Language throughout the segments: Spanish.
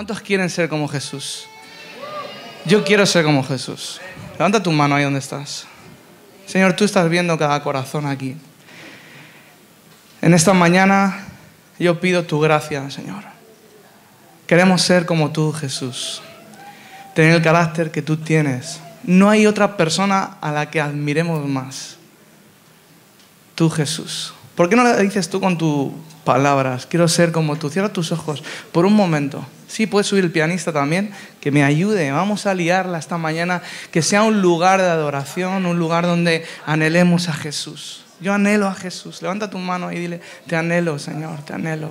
¿Cuántos quieren ser como Jesús? Yo quiero ser como Jesús. Levanta tu mano ahí donde estás. Señor, tú estás viendo cada corazón aquí. En esta mañana yo pido tu gracia, Señor. Queremos ser como tú, Jesús. Tener el carácter que tú tienes. No hay otra persona a la que admiremos más. Tú, Jesús. ¿Por qué no le dices tú con tus palabras? Quiero ser como tú. Cierra tus ojos por un momento. Sí, puedes subir el pianista también, que me ayude. Vamos a liarla esta mañana, que sea un lugar de adoración, un lugar donde anhelemos a Jesús. Yo anhelo a Jesús. Levanta tu mano y dile, te anhelo, Señor, te anhelo.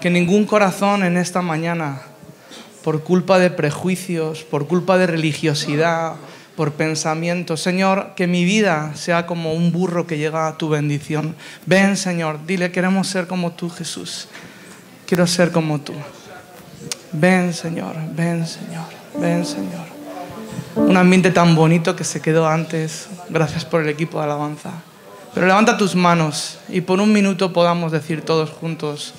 Que ningún corazón en esta mañana, por culpa de prejuicios, por culpa de religiosidad, por pensamiento, Señor, que mi vida sea como un burro que llega a tu bendición. Ven, Señor, dile, queremos ser como tú, Jesús. Quiero ser como tú. Ven, Señor, ven, Señor, ven, Señor. Un ambiente tan bonito que se quedó antes. Gracias por el equipo de alabanza. Pero levanta tus manos y por un minuto podamos decir todos juntos,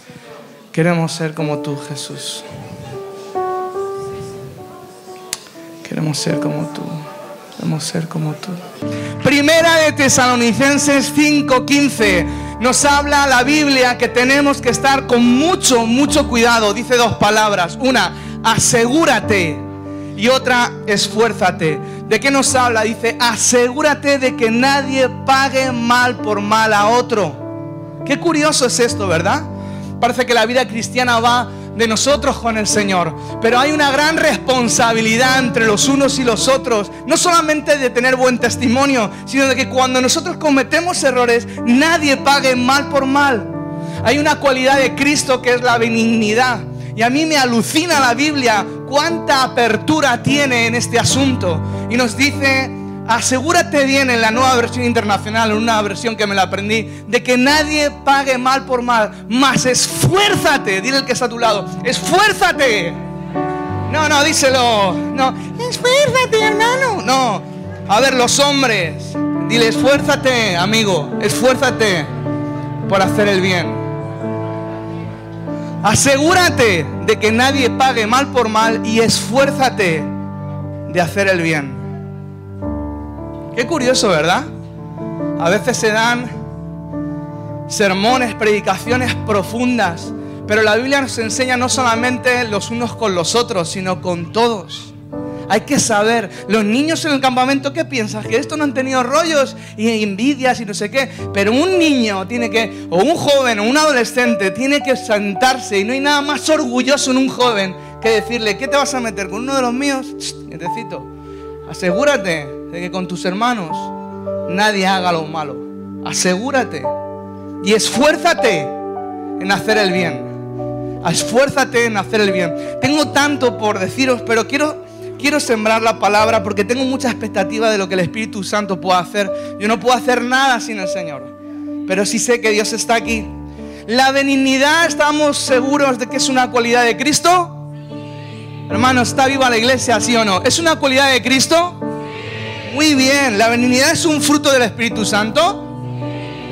queremos ser como tú, Jesús. Queremos ser como tú. Primera de Tesalonicenses 5:15 nos habla la Biblia que tenemos que estar con mucho, mucho cuidado. Dice dos palabras. Una, asegúrate. Y otra, esfuérzate. ¿De qué nos habla? Dice, asegúrate de que nadie pague mal por mal a otro. Qué curioso es esto, ¿verdad? Parece que la vida cristiana va de nosotros con el Señor. Pero hay una gran responsabilidad entre los unos y los otros. No solamente de tener buen testimonio, sino de que cuando nosotros cometemos errores, nadie pague mal por mal. Hay una cualidad de Cristo que es la benignidad. Y a mí me alucina la Biblia cuánta apertura tiene en este asunto. Y nos dice asegúrate bien en la nueva versión internacional, en una versión que me la aprendí, de que nadie pague mal por mal, más esfuérzate, dile el que está a tu lado, esfuérzate. No, no, díselo. No, esfuérzate, hermano. No. A ver, los hombres, dile, esfuérzate, amigo, esfuérzate por hacer el bien. Asegúrate de que nadie pague mal por mal y esfuérzate de hacer el bien. Qué curioso, ¿verdad? A veces se dan sermones, predicaciones profundas, pero la Biblia nos enseña no solamente los unos con los otros, sino con todos. Hay que saber, los niños en el campamento, ¿qué piensas? Que esto no han tenido rollos y envidias y no sé qué. Pero un niño tiene que, o un joven o un adolescente, tiene que sentarse y no hay nada más orgulloso en un joven que decirle, ¿qué te vas a meter con uno de los míos? Necesito. Asegúrate de que con tus hermanos nadie haga lo malo. Asegúrate y esfuérzate en hacer el bien. Esfuérzate en hacer el bien. Tengo tanto por deciros, pero quiero, quiero sembrar la palabra porque tengo mucha expectativa de lo que el Espíritu Santo pueda hacer. Yo no puedo hacer nada sin el Señor, pero sí sé que Dios está aquí. La benignidad, ¿estamos seguros de que es una cualidad de Cristo? Hermano, ¿está viva la iglesia, sí o no? ¿Es una cualidad de Cristo? Muy bien, la benignidad es un fruto del Espíritu Santo.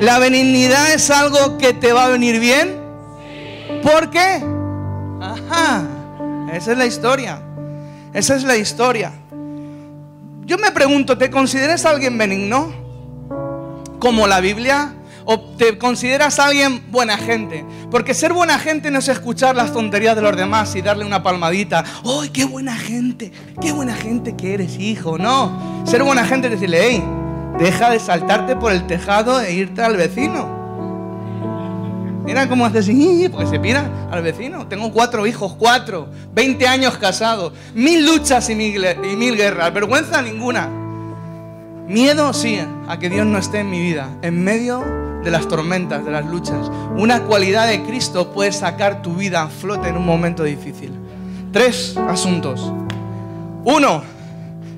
La benignidad es algo que te va a venir bien. ¿Por qué? Ajá, esa es la historia. Esa es la historia. Yo me pregunto, ¿te consideras alguien benigno? Como la Biblia o te consideras alguien buena gente. Porque ser buena gente no es escuchar las tonterías de los demás y darle una palmadita. ¡Ay, qué buena gente! ¡Qué buena gente que eres, hijo! No. Ser buena gente es decirle, hey, deja de saltarte por el tejado e irte al vecino. Mira cómo hace así, porque se pira al vecino. Tengo cuatro hijos, cuatro, 20 años casado, mil luchas y mil, y mil guerras, vergüenza ninguna. Miedo, sí, a que Dios no esté en mi vida, en medio de las tormentas, de las luchas. Una cualidad de Cristo puede sacar tu vida a flote en un momento difícil. Tres asuntos. Uno,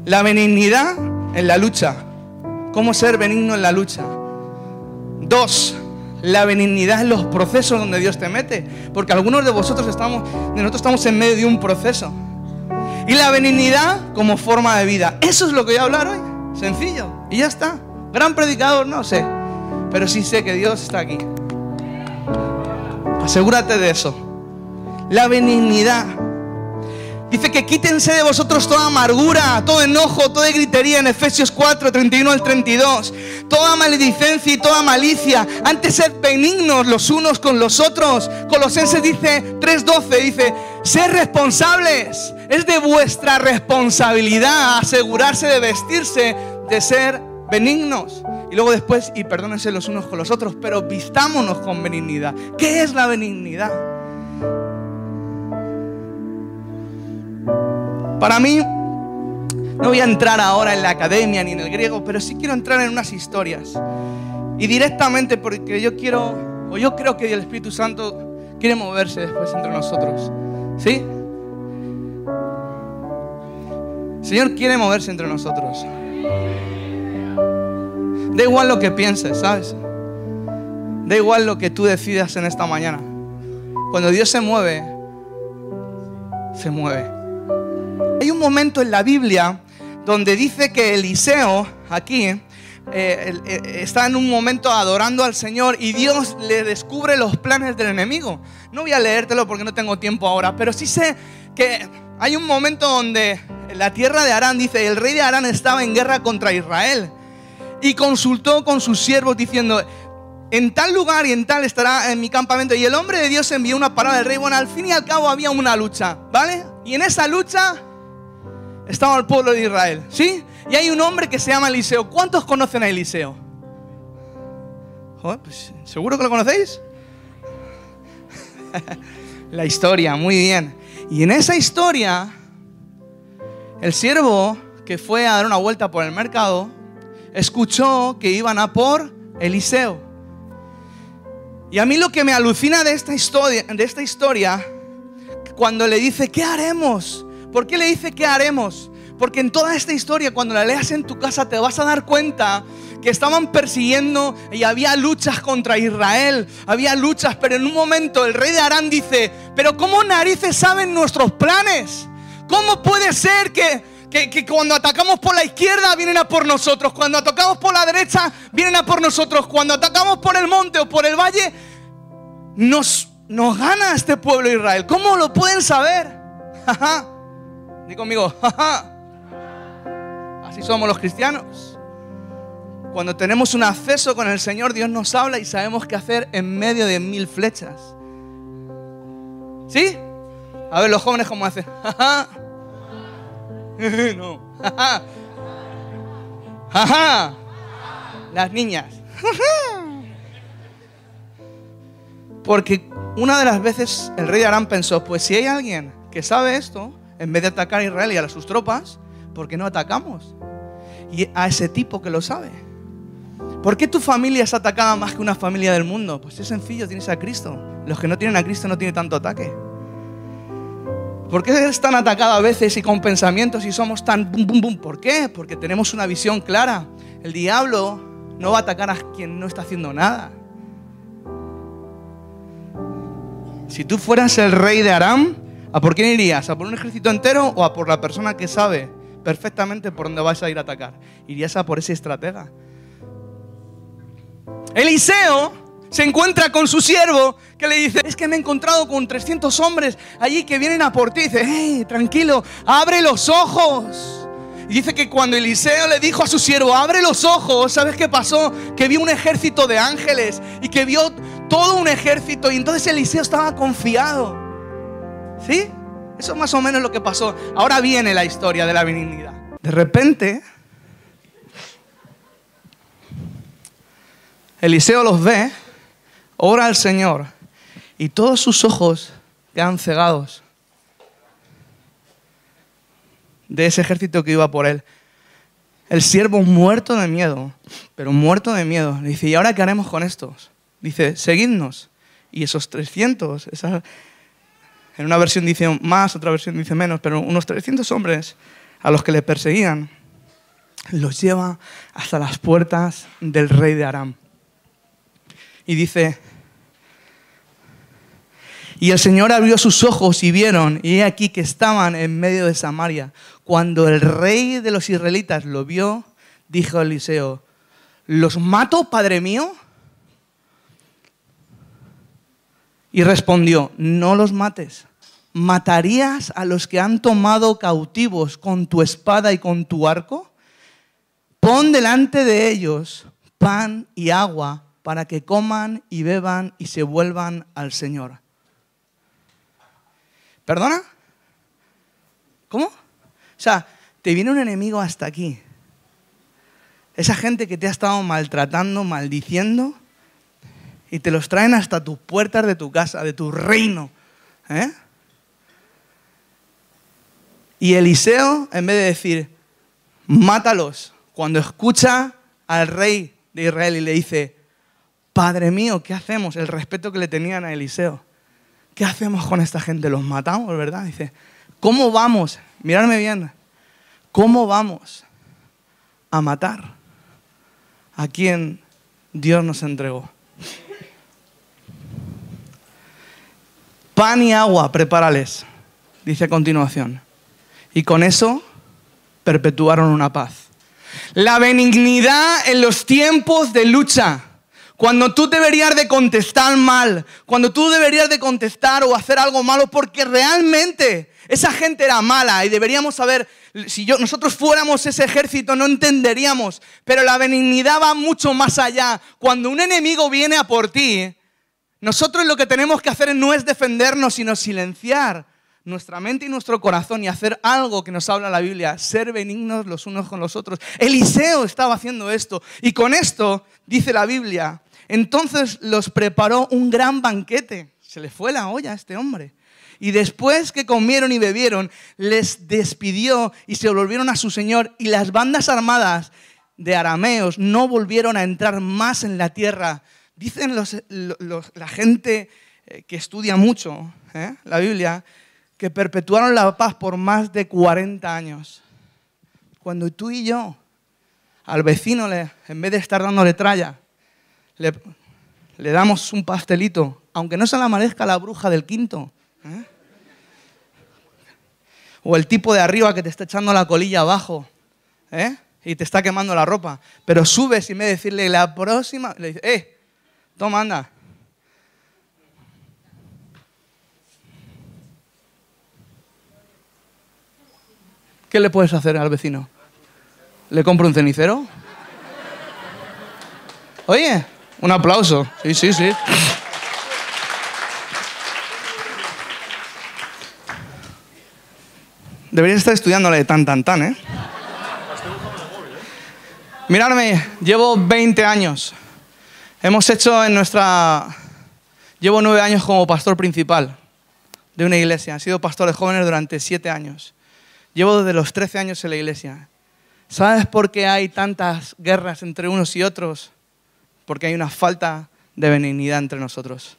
la benignidad en la lucha. ¿Cómo ser benigno en la lucha? Dos, la benignidad en los procesos donde Dios te mete. Porque algunos de vosotros estamos, nosotros estamos en medio de un proceso. Y la benignidad como forma de vida. Eso es lo que voy a hablar hoy. Sencillo. Y ya está. Gran predicador, no sé pero sí sé que Dios está aquí. Asegúrate de eso. La benignidad. Dice que quítense de vosotros toda amargura, todo enojo, toda gritería en Efesios 4, 31 al 32. Toda maledicencia y toda malicia. Antes sed benignos los unos con los otros. Colosenses dice 3.12, dice, sed responsables. Es de vuestra responsabilidad asegurarse de vestirse, de ser benignos. Y luego después, y perdónense los unos con los otros, pero vistámonos con benignidad. ¿Qué es la benignidad? Para mí, no voy a entrar ahora en la academia ni en el griego, pero sí quiero entrar en unas historias. Y directamente porque yo quiero, o yo creo que el Espíritu Santo quiere moverse después entre nosotros. ¿Sí? El Señor quiere moverse entre nosotros. Da igual lo que pienses, ¿sabes? Da igual lo que tú decidas en esta mañana. Cuando Dios se mueve, se mueve. Hay un momento en la Biblia donde dice que Eliseo, aquí, eh, eh, está en un momento adorando al Señor y Dios le descubre los planes del enemigo. No voy a leértelo porque no tengo tiempo ahora, pero sí sé que hay un momento donde la tierra de Arán, dice, el rey de Arán estaba en guerra contra Israel y consultó con sus siervos diciendo, en tal lugar y en tal estará en mi campamento. Y el hombre de Dios envió una palabra del rey. Bueno, al fin y al cabo había una lucha, ¿vale? Y en esa lucha estaba el pueblo de Israel, ¿sí? Y hay un hombre que se llama Eliseo. ¿Cuántos conocen a Eliseo? Pues, ¿Seguro que lo conocéis? La historia, muy bien. Y en esa historia, el siervo que fue a dar una vuelta por el mercado, escuchó que iban a por Eliseo. Y a mí lo que me alucina de esta historia, de esta historia cuando le dice, ¿qué haremos? ¿Por qué le dice qué haremos? Porque en toda esta historia, cuando la leas en tu casa, te vas a dar cuenta que estaban persiguiendo y había luchas contra Israel, había luchas, pero en un momento el rey de Arán dice, pero ¿cómo narices saben nuestros planes? ¿Cómo puede ser que, que, cuando atacamos por la izquierda vienen a por nosotros, cuando atacamos por la derecha vienen a por nosotros, cuando atacamos por el monte o por el valle, nos, nos gana este pueblo de Israel? ¿Cómo lo pueden saber? Dí conmigo, Así somos los cristianos. Cuando tenemos un acceso con el Señor, Dios nos habla y sabemos qué hacer en medio de mil flechas. ¿Sí? A ver, los jóvenes cómo hacen. no. Las niñas. Porque una de las veces el rey Arán pensó, pues si hay alguien que sabe esto, en vez de atacar a Israel y a sus tropas, ¿por qué no atacamos? Y a ese tipo que lo sabe. ¿Por qué tu familia es atacada más que una familia del mundo? Pues es sencillo, tienes a Cristo. Los que no tienen a Cristo no tienen tanto ataque. ¿Por qué es tan atacado a veces y con pensamientos y somos tan bum, bum, bum? ¿Por qué? Porque tenemos una visión clara. El diablo no va a atacar a quien no está haciendo nada. Si tú fueras el rey de Aram, ¿A por quién irías? ¿A por un ejército entero o a por la persona que sabe perfectamente por dónde vas a ir a atacar? Irías a por ese estratega. Eliseo se encuentra con su siervo que le dice, es que me he encontrado con 300 hombres allí que vienen a por ti. dice, hey, tranquilo, abre los ojos. Y dice que cuando Eliseo le dijo a su siervo, abre los ojos, ¿sabes qué pasó? Que vio un ejército de ángeles y que vio todo un ejército y entonces Eliseo estaba confiado. ¿Sí? Eso es más o menos lo que pasó. Ahora viene la historia de la benignidad. De repente, Eliseo los ve, ora al Señor y todos sus ojos quedan cegados de ese ejército que iba por él. El siervo muerto de miedo, pero muerto de miedo, dice, ¿y ahora qué haremos con estos? Dice, seguidnos. Y esos 300, esas, en una versión dice más, otra versión dice menos, pero unos 300 hombres a los que le perseguían los lleva hasta las puertas del rey de Aram. Y dice, y el Señor abrió sus ojos y vieron, y he aquí que estaban en medio de Samaria. Cuando el rey de los israelitas lo vio, dijo Eliseo, ¿los mato, padre mío? Y respondió, no los mates ¿matarías a los que han tomado cautivos con tu espada y con tu arco? Pon delante de ellos pan y agua para que coman y beban y se vuelvan al Señor. ¿Perdona? ¿Cómo? O sea, te viene un enemigo hasta aquí. Esa gente que te ha estado maltratando, maldiciendo, y te los traen hasta tus puertas de tu casa, de tu reino. ¿eh? Y Eliseo, en vez de decir, mátalos, cuando escucha al rey de Israel y le dice, Padre mío, ¿qué hacemos? El respeto que le tenían a Eliseo. ¿Qué hacemos con esta gente? ¿Los matamos, verdad? Dice, ¿cómo vamos? Miradme bien. ¿Cómo vamos a matar a quien Dios nos entregó? Pan y agua, prepárales, dice a continuación. Y con eso perpetuaron una paz. La benignidad en los tiempos de lucha. Cuando tú deberías de contestar mal, cuando tú deberías de contestar o hacer algo malo porque realmente esa gente era mala y deberíamos saber, si yo, nosotros fuéramos ese ejército no entenderíamos, pero la benignidad va mucho más allá. Cuando un enemigo viene a por ti, nosotros lo que tenemos que hacer no es defendernos, sino silenciar nuestra mente y nuestro corazón y hacer algo que nos habla la Biblia, ser benignos los unos con los otros. Eliseo estaba haciendo esto y con esto, dice la Biblia, entonces los preparó un gran banquete. Se le fue la olla a este hombre. Y después que comieron y bebieron, les despidió y se volvieron a su señor y las bandas armadas de arameos no volvieron a entrar más en la tierra. Dicen la gente eh, que estudia mucho ¿eh? la Biblia que perpetuaron la paz por más de 40 años. Cuando tú y yo, al vecino, le, en vez de estar dándole tralla, le, damos un pastelito, aunque no se le amanezca la bruja del quinto. ¿eh? O el tipo de arriba que te está echando la colilla abajo ¿eh? y te está quemando la ropa. Pero subes y de decirle la próxima, le dices, eh, toma, anda, ¿Qué le puedes hacer al vecino? ¿Le compro un cenicero? Oye, un aplauso. Sí, sí, sí. Deberías estar estudiándole de tan, tan, tan, ¿eh? Miradme, llevo 20 años. Hemos hecho en nuestra... Llevo nueve años como pastor principal de una iglesia. He sido pastor de jóvenes durante siete años. Llevo desde los 13 años en la iglesia. ¿Sabes por qué hay tantas guerras entre unos y otros? Porque hay una falta de benignidad entre nosotros.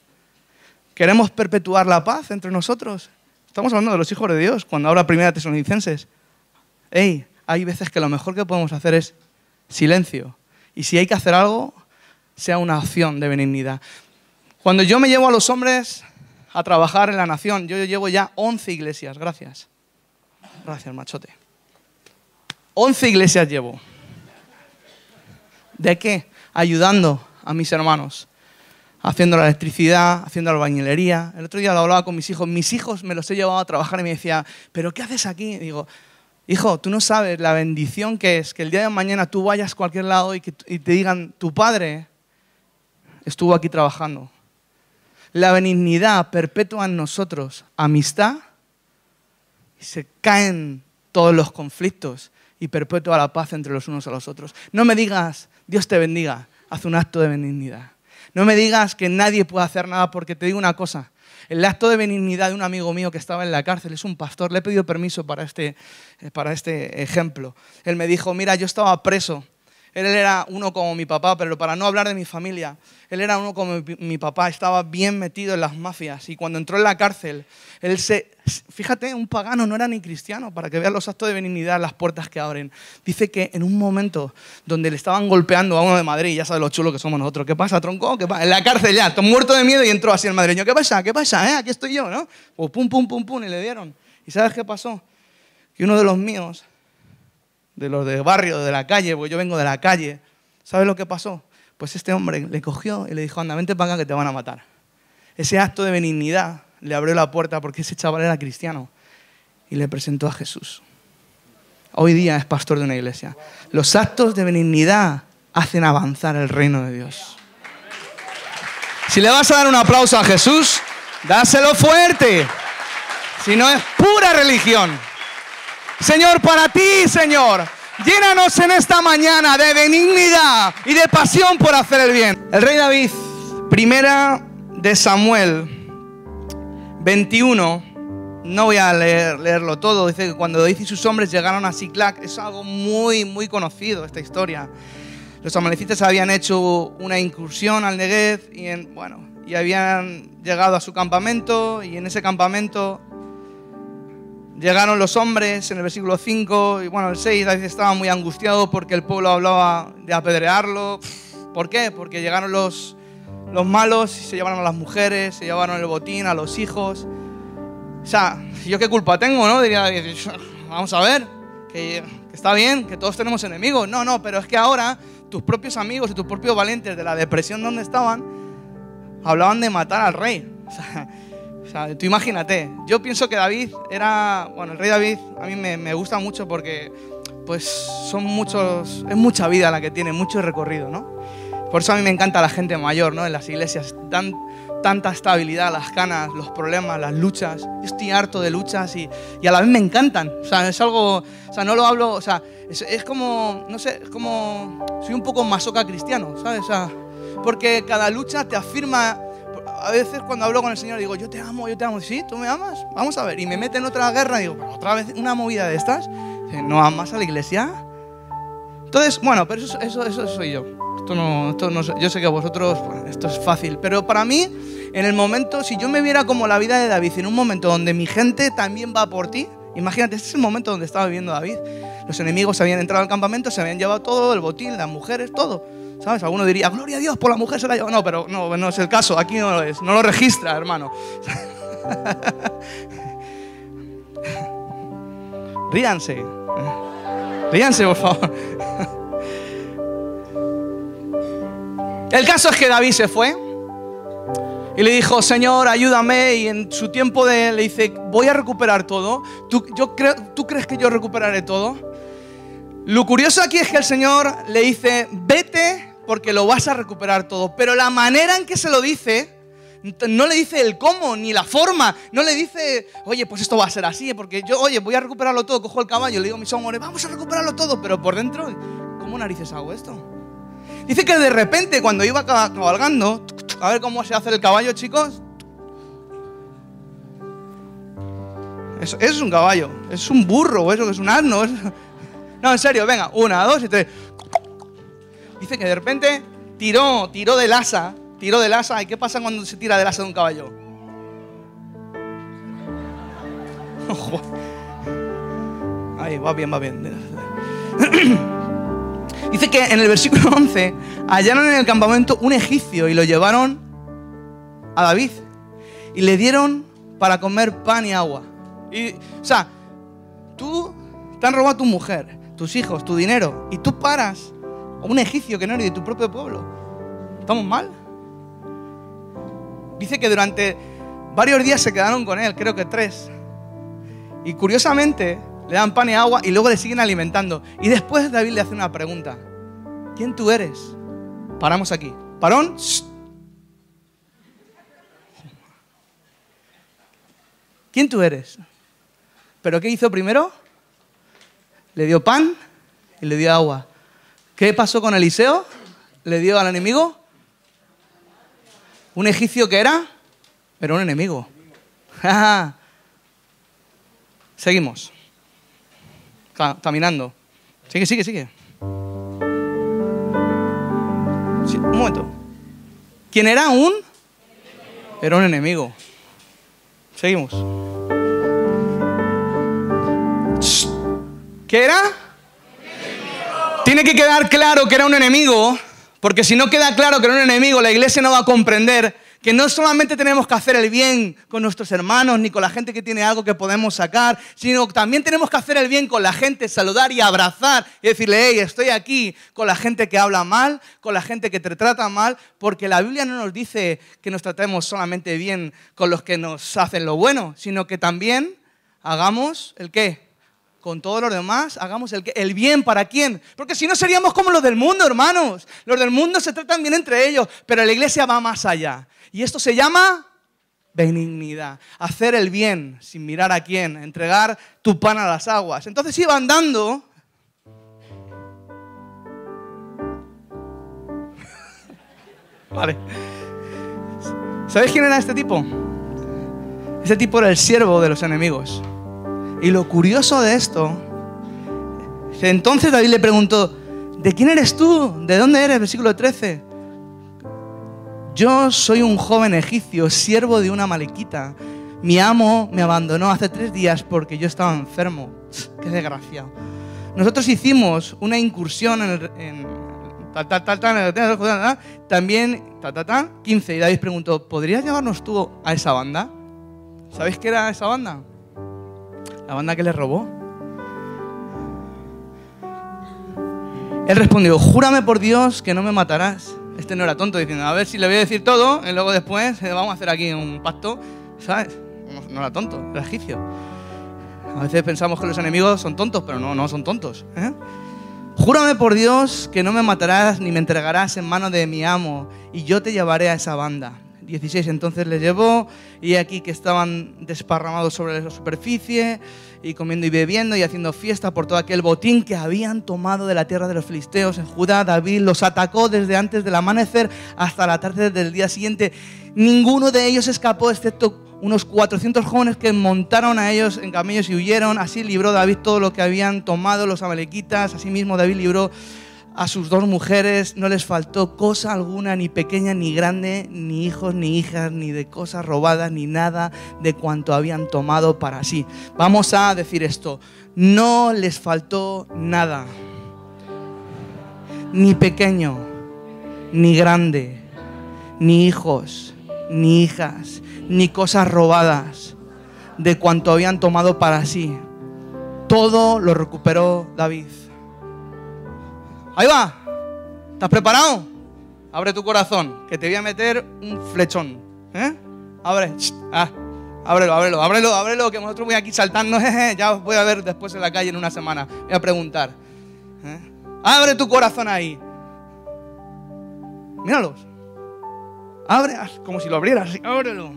¿Queremos perpetuar la paz entre nosotros? Estamos hablando de los hijos de Dios cuando habla Primera Tesalonicenses. Hey, hay veces que lo mejor que podemos hacer es silencio. Y si hay que hacer algo, sea una acción de benignidad. Cuando yo me llevo a los hombres a trabajar en la nación, yo llevo ya 11 iglesias, gracias. Gracias, machote. Once iglesias llevo. ¿De qué? Ayudando a mis hermanos. Haciendo la electricidad, haciendo la bañilería. El otro día lo hablaba con mis hijos. Mis hijos me los he llevado a trabajar y me decía, ¿pero qué haces aquí? digo, hijo, tú no sabes la bendición que es que el día de mañana tú vayas a cualquier lado y, que, y te digan, tu padre estuvo aquí trabajando. La benignidad perpetua en nosotros, amistad y se caen todos los conflictos y perpetúa la paz entre los unos a los otros. No me digas, Dios te bendiga, haz un acto de benignidad. No me digas que nadie puede hacer nada porque te digo una cosa. El acto de benignidad de un amigo mío que estaba en la cárcel es un pastor. Le he pedido permiso para este, para este ejemplo. Él me dijo, mira, yo estaba preso él era uno como mi papá, pero para no hablar de mi familia, él era uno como mi papá, estaba bien metido en las mafias y cuando entró en la cárcel, él se, fíjate, un pagano no era ni cristiano, para que vean los actos de benignidad, las puertas que abren. Dice que en un momento donde le estaban golpeando a uno de Madrid, ya sabes lo chulo que somos nosotros, ¿qué pasa, tronco? ¿Qué pasa? En la cárcel ya, muerto de miedo y entró así el madrileño, ¿qué pasa? ¿Qué pasa? ¿Eh? Aquí estoy yo, ¿no? Pues pum, pum, pum, pum, y le dieron. ¿Y sabes qué pasó? Que uno de los míos de los de barrio, de la calle, porque yo vengo de la calle. ¿Sabes lo que pasó? Pues este hombre le cogió y le dijo, anda, vente para acá que te van a matar. Ese acto de benignidad le abrió la puerta porque ese chaval era cristiano y le presentó a Jesús. Hoy día es pastor de una iglesia. Los actos de benignidad hacen avanzar el reino de Dios. Si le vas a dar un aplauso a Jesús, dáselo fuerte. Si no es pura religión. Señor, para ti, Señor, llénanos en esta mañana de benignidad y de pasión por hacer el bien. El rey David, primera de Samuel 21, no voy a leer, leerlo todo, dice que cuando David y sus hombres llegaron a Siclac, es algo muy, muy conocido esta historia. Los amalecitas habían hecho una incursión al Negev y, en, bueno, y habían llegado a su campamento y en ese campamento llegaron los hombres en el versículo 5 y bueno, el 6 David estaba muy angustiado porque el pueblo hablaba de apedrearlo. ¿Por qué? Porque llegaron los, los malos y se llevaron a las mujeres, se llevaron el botín, a los hijos. O sea, ¿yo qué culpa tengo, no? Diría David, vamos a ver, que, está bien, que todos tenemos enemigos. No, no, pero es que ahora tus propios amigos y tus propios valientes de la depresión donde estaban, hablaban de matar al rey. O sea, tú imagínate, yo pienso que David era, bueno, el rey David a mí me, gusta mucho porque pues son muchos, es mucha vida la que tiene, mucho recorrido, ¿no? Por eso a mí me encanta la gente mayor, ¿no? En las iglesias, tan, tanta estabilidad, las canas, los problemas, las luchas. Yo estoy harto de luchas y, y, a la vez me encantan. O sea, es algo, o sea, no lo hablo, o sea, es, es como, no sé, es como, soy un poco masoca cristiano, ¿sabes? O sea, porque cada lucha te afirma, a veces cuando hablo con el Señor digo, yo te amo, yo te amo, sí, tú me amas, vamos a ver, y me mete en otra guerra y digo, otra vez una movida de estas, ¿no amas a la iglesia? Entonces, bueno, pero eso, eso, eso soy yo. Esto no, esto no, yo sé que a vosotros esto es fácil, pero para mí, en el momento, si yo me viera como la vida de David, en un momento donde mi gente también va por ti, imagínate, este es el momento donde estaba viviendo David. Los enemigos habían entrado al campamento, se habían llevado todo, el botín, las mujeres, todo. ¿Sabes? Alguno diría, gloria a Dios, por la mujer se la lleva. No, pero no, no es el caso, aquí no lo es, no lo registra, hermano. Ríanse. Ríanse, por favor. El caso es que David se fue y le dijo, Señor, ayúdame. Y en su tiempo de, le dice, voy a recuperar todo. ¿Tú, yo ¿Tú crees que yo recuperaré todo? Lo curioso aquí es que el Señor le dice, vete porque lo vas a recuperar todo. Pero la manera en que se lo dice, no le dice el cómo ni la forma. No le dice, oye, pues esto va a ser así. Porque yo, oye, voy a recuperarlo todo. Cojo el caballo, le digo a mis hombres, vamos a recuperarlo todo. Pero por dentro, ¿cómo narices hago esto? Dice que de repente cuando iba cabalgando, a ver cómo se hace el caballo, chicos. Eso, es un caballo, es un burro, eso es un asno. No, en serio, venga, una, dos y tres. Dice que de repente tiró, tiró del asa, tiró del asa. ¿Y qué pasa cuando se tira del asa de un caballo? Ahí, va bien, va bien. Dice que en el versículo 11 hallaron en el campamento un egipcio y lo llevaron a David y le dieron para comer pan y agua. Y, o sea, tú te han robado tu mujer, tus hijos, tu dinero y tú paras a un egipcio que no eres de tu propio pueblo. ¿Estamos mal? Dice que durante varios días se quedaron con él, creo que tres. Y curiosamente, le dan pan y agua y luego le siguen alimentando. Y después David le hace una pregunta. ¿Quién tú eres? Paramos aquí. Parón. ¿Quién tú eres? ¿Pero qué hizo primero? Le dio pan y le dio agua. ¿Qué pasó con Eliseo? ¿Le dio al enemigo? ¿Un egipcio que era? Era un enemigo. Seguimos caminando. Sigue, sigue, sigue. un momento. ¿Quién era un? Era un enemigo. Seguimos. ¿Qué era? Tiene que quedar claro que era un enemigo, porque si no queda claro que era un enemigo, la iglesia no va a comprender Que no solamente tenemos que hacer el bien con nuestros hermanos ni con la gente que tiene algo que podemos sacar, sino también tenemos que hacer el bien con la gente, saludar y abrazar y decirle, hey, estoy aquí con la gente que habla mal, con la gente que te trata mal, porque la Biblia no nos dice que nos tratemos solamente bien con los que nos hacen lo bueno, sino que también hagamos el qué? Con todos los demás, hagamos el, el, bien para quién. Porque si no seríamos como los del mundo, hermanos. Los del mundo se tratan bien entre ellos, pero la iglesia va más allá. Y esto se llama benignidad. Hacer el bien sin mirar a quién, entregar tu pan a las aguas. Entonces iba andando. vale. ¿Sabéis quién era este tipo? Este tipo era el siervo de los enemigos. Y lo curioso de esto, entonces David le preguntó, ¿de quién eres tú? ¿De dónde eres? Versículo 13. Yo soy un joven egipcio, siervo de una malequita. Mi amo me abandonó hace tres días porque yo estaba enfermo. Qué desgracia. Nosotros hicimos una incursión en, en tal, tal, tal, tal, también, tal, tal, tal, 15. Y David preguntó, ¿podrías llevarnos tú a esa banda? ¿Sabéis qué era esa banda? La banda que le robó. Él respondió, júrame por Dios que no me matarás. Este no era tonto, diciendo, a ver si le voy a decir todo y luego después eh, vamos a hacer aquí un pacto, ¿sabes? No, era tonto, era egipcio. A veces pensamos que los enemigos son tontos, pero no, no son tontos. ¿eh? Júrame por Dios que no me matarás ni me entregarás en manos de mi amo y yo te llevaré a esa banda. 16. Entonces les llevó y aquí que estaban desparramados sobre la superficie y comiendo y bebiendo y haciendo fiesta por todo aquel botín que habían tomado de la tierra de los filisteos en Judá. David los atacó desde antes del amanecer hasta la tarde del día siguiente. Ninguno de ellos escapó excepto unos 400 jóvenes que montaron a ellos en camellos y huyeron. Así libró David todo lo que habían tomado los amalequitas. Asimismo David libró a sus dos mujeres no les faltó cosa alguna, ni pequeña ni grande, ni hijos ni hijas, ni de cosas robadas, ni nada de cuanto habían tomado para sí. Vamos a decir esto, no les faltó nada, ni pequeño, ni grande, ni hijos, ni hijas, ni cosas robadas de cuanto habían tomado para sí. Todo lo recuperó David. Ahí va. ¿Estás preparado? Abre tu corazón, que te voy a meter un flechón. ¿Eh? Abre. Ah, ábrelo, ábrelo, ábrelo, ábrelo, que nosotros voy aquí saltando. Ya os voy a ver después en la calle en una semana. Voy a preguntar. ¿Eh? Abre tu corazón ahí. Míralos. Abre, como si lo abrieras. Ábrelo.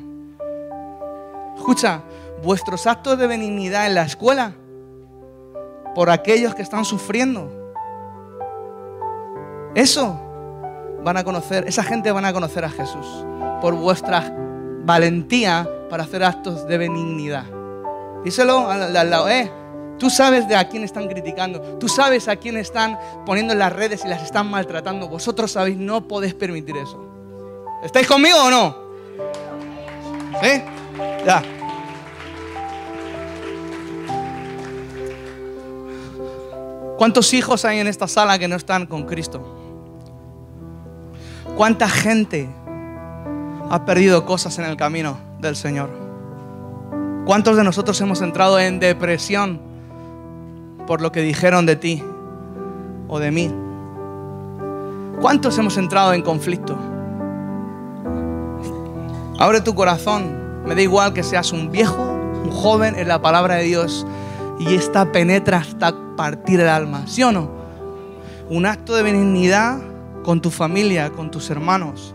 Escucha, vuestros actos de benignidad en la escuela por aquellos que están sufriendo eso van a conocer, esa gente van a conocer a Jesús por vuestra valentía para hacer actos de benignidad. Díselo al, lado, eh, tú sabes de a quién están criticando, tú sabes a quién están poniendo en las redes y las están maltratando. Vosotros sabéis, no podéis permitir eso. ¿Estáis conmigo o no? ¿Sí? Ya. ¿Cuántos hijos hay en esta sala que no están con Cristo? ¿Cuánta gente ha perdido cosas en el camino del Señor? ¿Cuántos de nosotros hemos entrado en depresión por lo que dijeron de ti o de mí? ¿Cuántos hemos entrado en conflicto? Abre tu corazón. Me da igual que seas un viejo, un joven en la palabra de Dios y esta penetra hasta partir el alma. ¿Sí o no? Un acto de benignidad con tu familia, con tus hermanos,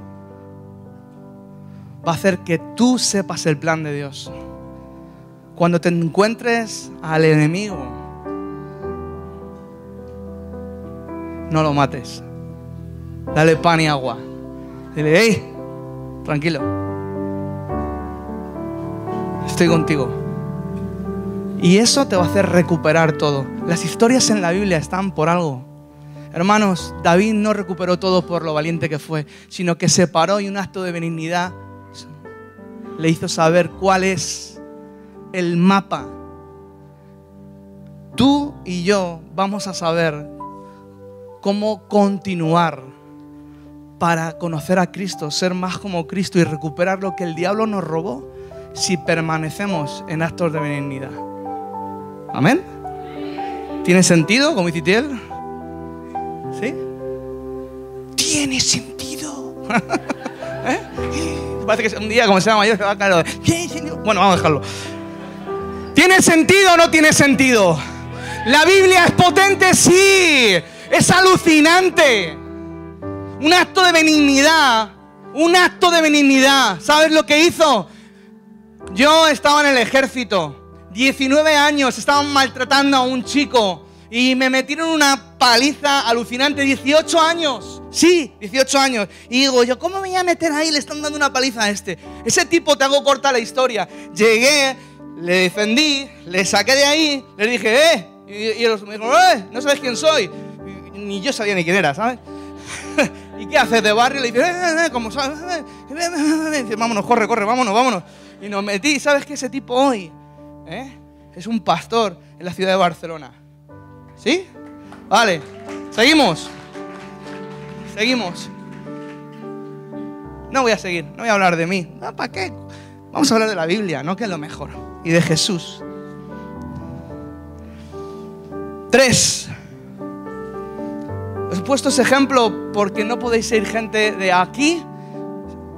va a hacer que tú sepas el plan de Dios. Cuando te encuentres al enemigo, no lo mates. Dale pan y agua. Dile, hey, tranquilo. Estoy contigo. Y eso te va a hacer recuperar todo. Las historias en la Biblia están por algo. Hermanos, David no recuperó todo por lo valiente que fue, sino que se paró y un acto de benignidad le hizo saber cuál es el mapa. Tú y yo vamos a saber cómo continuar para conocer a Cristo, ser más como Cristo y recuperar lo que el diablo nos robó si permanecemos en actos de benignidad. Amén. ¿Tiene sentido, como dice él? ¿Sí? Tiene sentido. ¿Eh? Parece que un día, como se llama mayor, se va a caer. Bueno, vamos a dejarlo. ¿Tiene sentido o no tiene sentido? La Biblia es potente, sí. Es alucinante. Un acto de benignidad. Un acto de benignidad. ¿Sabes lo que hizo? Yo estaba en el ejército. 19 años estaban maltratando a un chico y me metieron una paliza alucinante. 18 años. Sí, 18 años. Y digo, yo, ¿cómo me voy a meter ahí? Le están dando una paliza a este. Ese tipo, te hago corta la historia. Llegué, le defendí, le saqué de ahí, le dije, eh. Y, ellos me dijeron, eh, no sabes quién soy. ni yo sabía ni quién era, ¿sabes? ¿Y qué haces de barrio? Le dije, eh, eh, eh, como sabes, dice, vámonos, corre, corre, vámonos, vámonos. Y nos metí, ¿sabes qué? Ese tipo hoy es un pastor en la ciudad de Barcelona. ¿Sí? Vale, seguimos. Seguimos. No voy a seguir, no voy a hablar de mí. ¿Para qué? Vamos a hablar de la Biblia, ¿no? Que es lo mejor. Y de Jesús. Tres. Os he puesto ese ejemplo porque no podéis ser gente de aquí.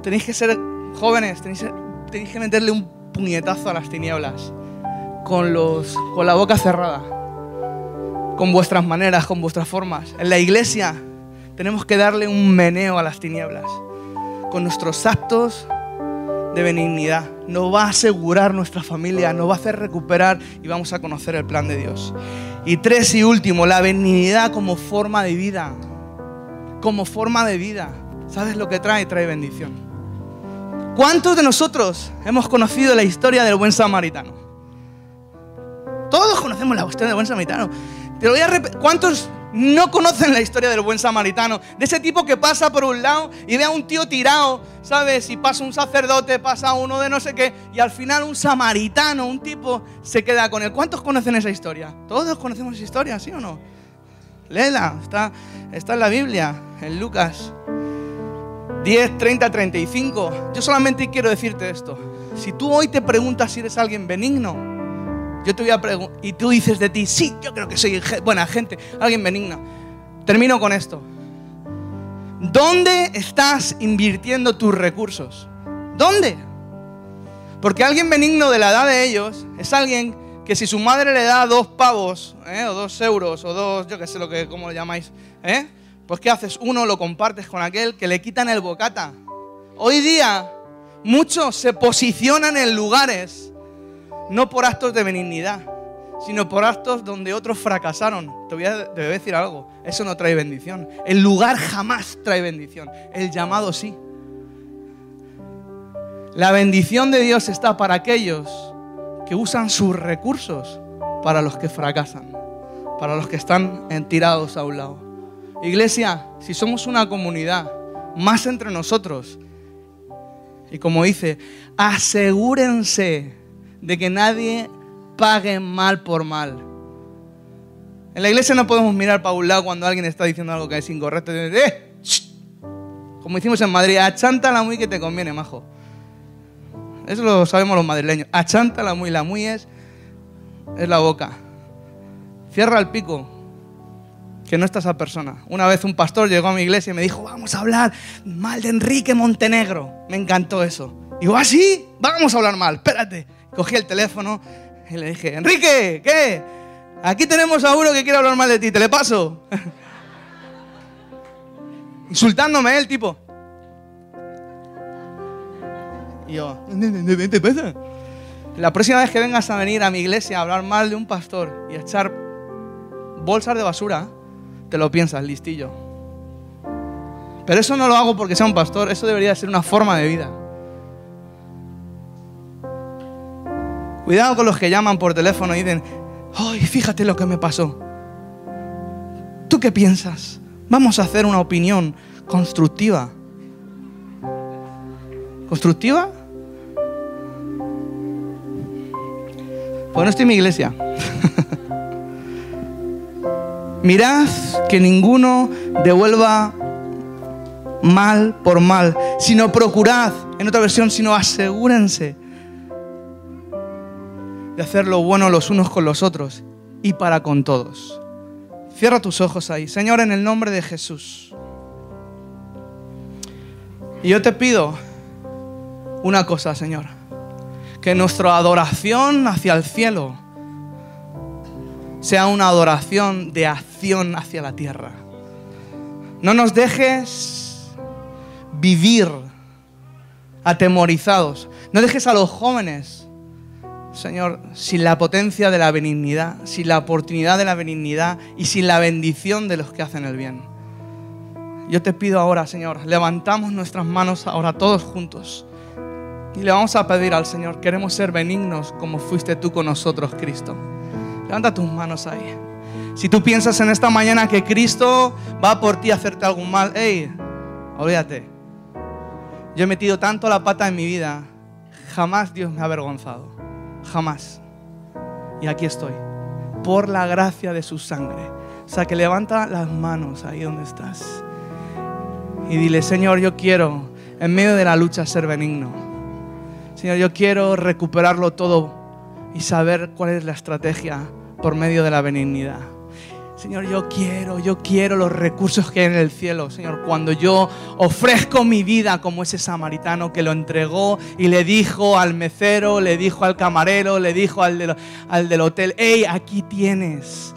Tenéis que ser jóvenes, tenéis, que meterle un puñetazo a las tinieblas. Con, los, con la boca cerrada. Con vuestras maneras, con vuestras formas. En la iglesia tenemos que darle un meneo a las tinieblas. Con nuestros actos de benignidad. Nos va a asegurar nuestra familia, nos va a hacer recuperar y vamos a conocer el plan de Dios. Y tres y último, la benignidad como forma de vida. Como forma de vida. ¿Sabes lo que trae? Trae bendición. ¿Cuántos de nosotros hemos conocido la historia del buen samaritano? Todos conocemos la historia del buen samaritano. Te lo ¿Cuántos no conocen la historia del buen samaritano? De ese tipo que pasa por un lado y ve a un tío tirado, ¿sabes? Y pasa un sacerdote, pasa uno de no sé qué, y al final un samaritano, un tipo, se queda con él. ¿Cuántos conocen esa historia? Todos conocemos esa historia, ¿sí o no? Léela, está, está en la Biblia, en Lucas 10, 30, 35. Yo solamente quiero decirte esto. Si tú hoy te preguntas si eres alguien benigno, yo te voy a preguntar, y tú dices de ti, sí, yo creo que soy buena gente, alguien benigna. Termino con esto. ¿Dónde estás invirtiendo tus recursos? ¿Dónde? Porque alguien benigno de la edad de ellos es alguien que si su madre le da dos pavos, ¿eh? o dos euros, o dos, yo qué sé lo que, cómo lo llamáis, ¿eh? pues ¿qué haces? Uno lo compartes con aquel que le quitan el bocata. Hoy día muchos se posicionan en lugares no por actos de benignidad, sino por actos donde otros fracasaron. Te voy, a, decir algo, eso no trae bendición. El lugar jamás trae bendición, el llamado sí. La bendición de Dios está para aquellos que usan sus recursos para los que fracasan, para los que están tirados a un lado. Iglesia, si somos una comunidad, más entre nosotros, y como dice, asegúrense de que nadie pague mal por mal. En la iglesia no podemos mirar para un lado cuando alguien está diciendo algo que es incorrecto. Eh, Como hicimos en Madrid, achántala muy que te conviene, majo. Eso lo sabemos los madrileños. Achántala muy, la muy es, es la boca. Cierra el pico, que no está esa persona. Una vez un pastor llegó a mi iglesia y me dijo, vamos a hablar mal de Enrique Montenegro. Me encantó eso. Digo, ¿ah, sí? Vamos a hablar mal, espérate. Cogí el teléfono y le dije, Enrique, ¿qué? Aquí tenemos a uno que quiere hablar mal de ti, ¿te le paso? Insultándome el tipo. Y yo, ¿qué te pasa? La próxima vez que vengas a venir a mi iglesia a hablar mal de un pastor y a echar bolsas de basura, te lo piensas, listillo. Pero eso no lo hago porque sea un pastor, eso debería ser una forma de vida. Cuidado con los que llaman por teléfono y dicen, ay, fíjate lo que me pasó. ¿Tú qué piensas? Vamos a hacer una opinión constructiva. ¿Constructiva? Pues no estoy en mi iglesia. Mirad que ninguno devuelva mal por mal, sino procurad, en otra versión, sino asegúrense de hacer lo bueno los unos con los otros y para con todos. Cierra tus ojos ahí. Señor, en el nombre de Jesús. Y yo te pido una cosa, Señor. Que nuestra adoración hacia el cielo sea una adoración de acción hacia la tierra. No nos dejes vivir atemorizados. No dejes a los jóvenes, Señor, sin la potencia de la benignidad, sin la oportunidad de la benignidad y sin la bendición de los que hacen el bien. Yo te pido ahora, Señor, levantamos nuestras manos ahora todos juntos y le vamos a pedir al Señor, queremos ser benignos como fuiste tú con nosotros, Cristo. Levanta tus manos ahí. Si tú piensas en esta mañana que Cristo va por ti a hacerte algún mal, hey, olvídate. Yo he metido tanto la pata en mi vida, jamás Dios me ha avergonzado. Jamás. Y aquí estoy, por la gracia de su sangre. O sea, que levanta las manos ahí donde estás. Y dile, Señor, yo quiero en medio de la lucha ser benigno. Señor, yo quiero recuperarlo todo y saber cuál es la estrategia por medio de la benignidad. Señor, yo quiero, yo quiero los recursos que hay en el cielo. Señor, cuando yo ofrezco mi vida como ese samaritano que lo entregó y le dijo al mecero, le dijo al camarero, le dijo al, al del hotel, hey, aquí tienes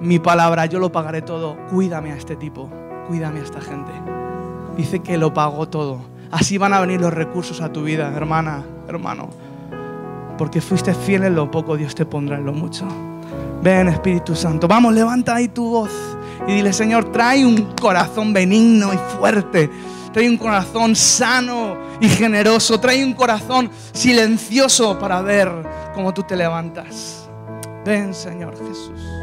mi palabra, yo lo pagaré todo. Cuídame a este tipo, cuídame a esta gente. Dice que lo pagó todo. Así van a venir los recursos a tu vida, hermana, hermano. Porque fuiste fiel en lo poco, Dios te pondrá en lo mucho. Ven Espíritu Santo, vamos, levanta ahí tu voz y dile, Señor, trae un corazón benigno y fuerte. Trae un corazón sano y generoso. Trae un corazón silencioso para ver cómo tú te levantas. Ven, Señor Jesús.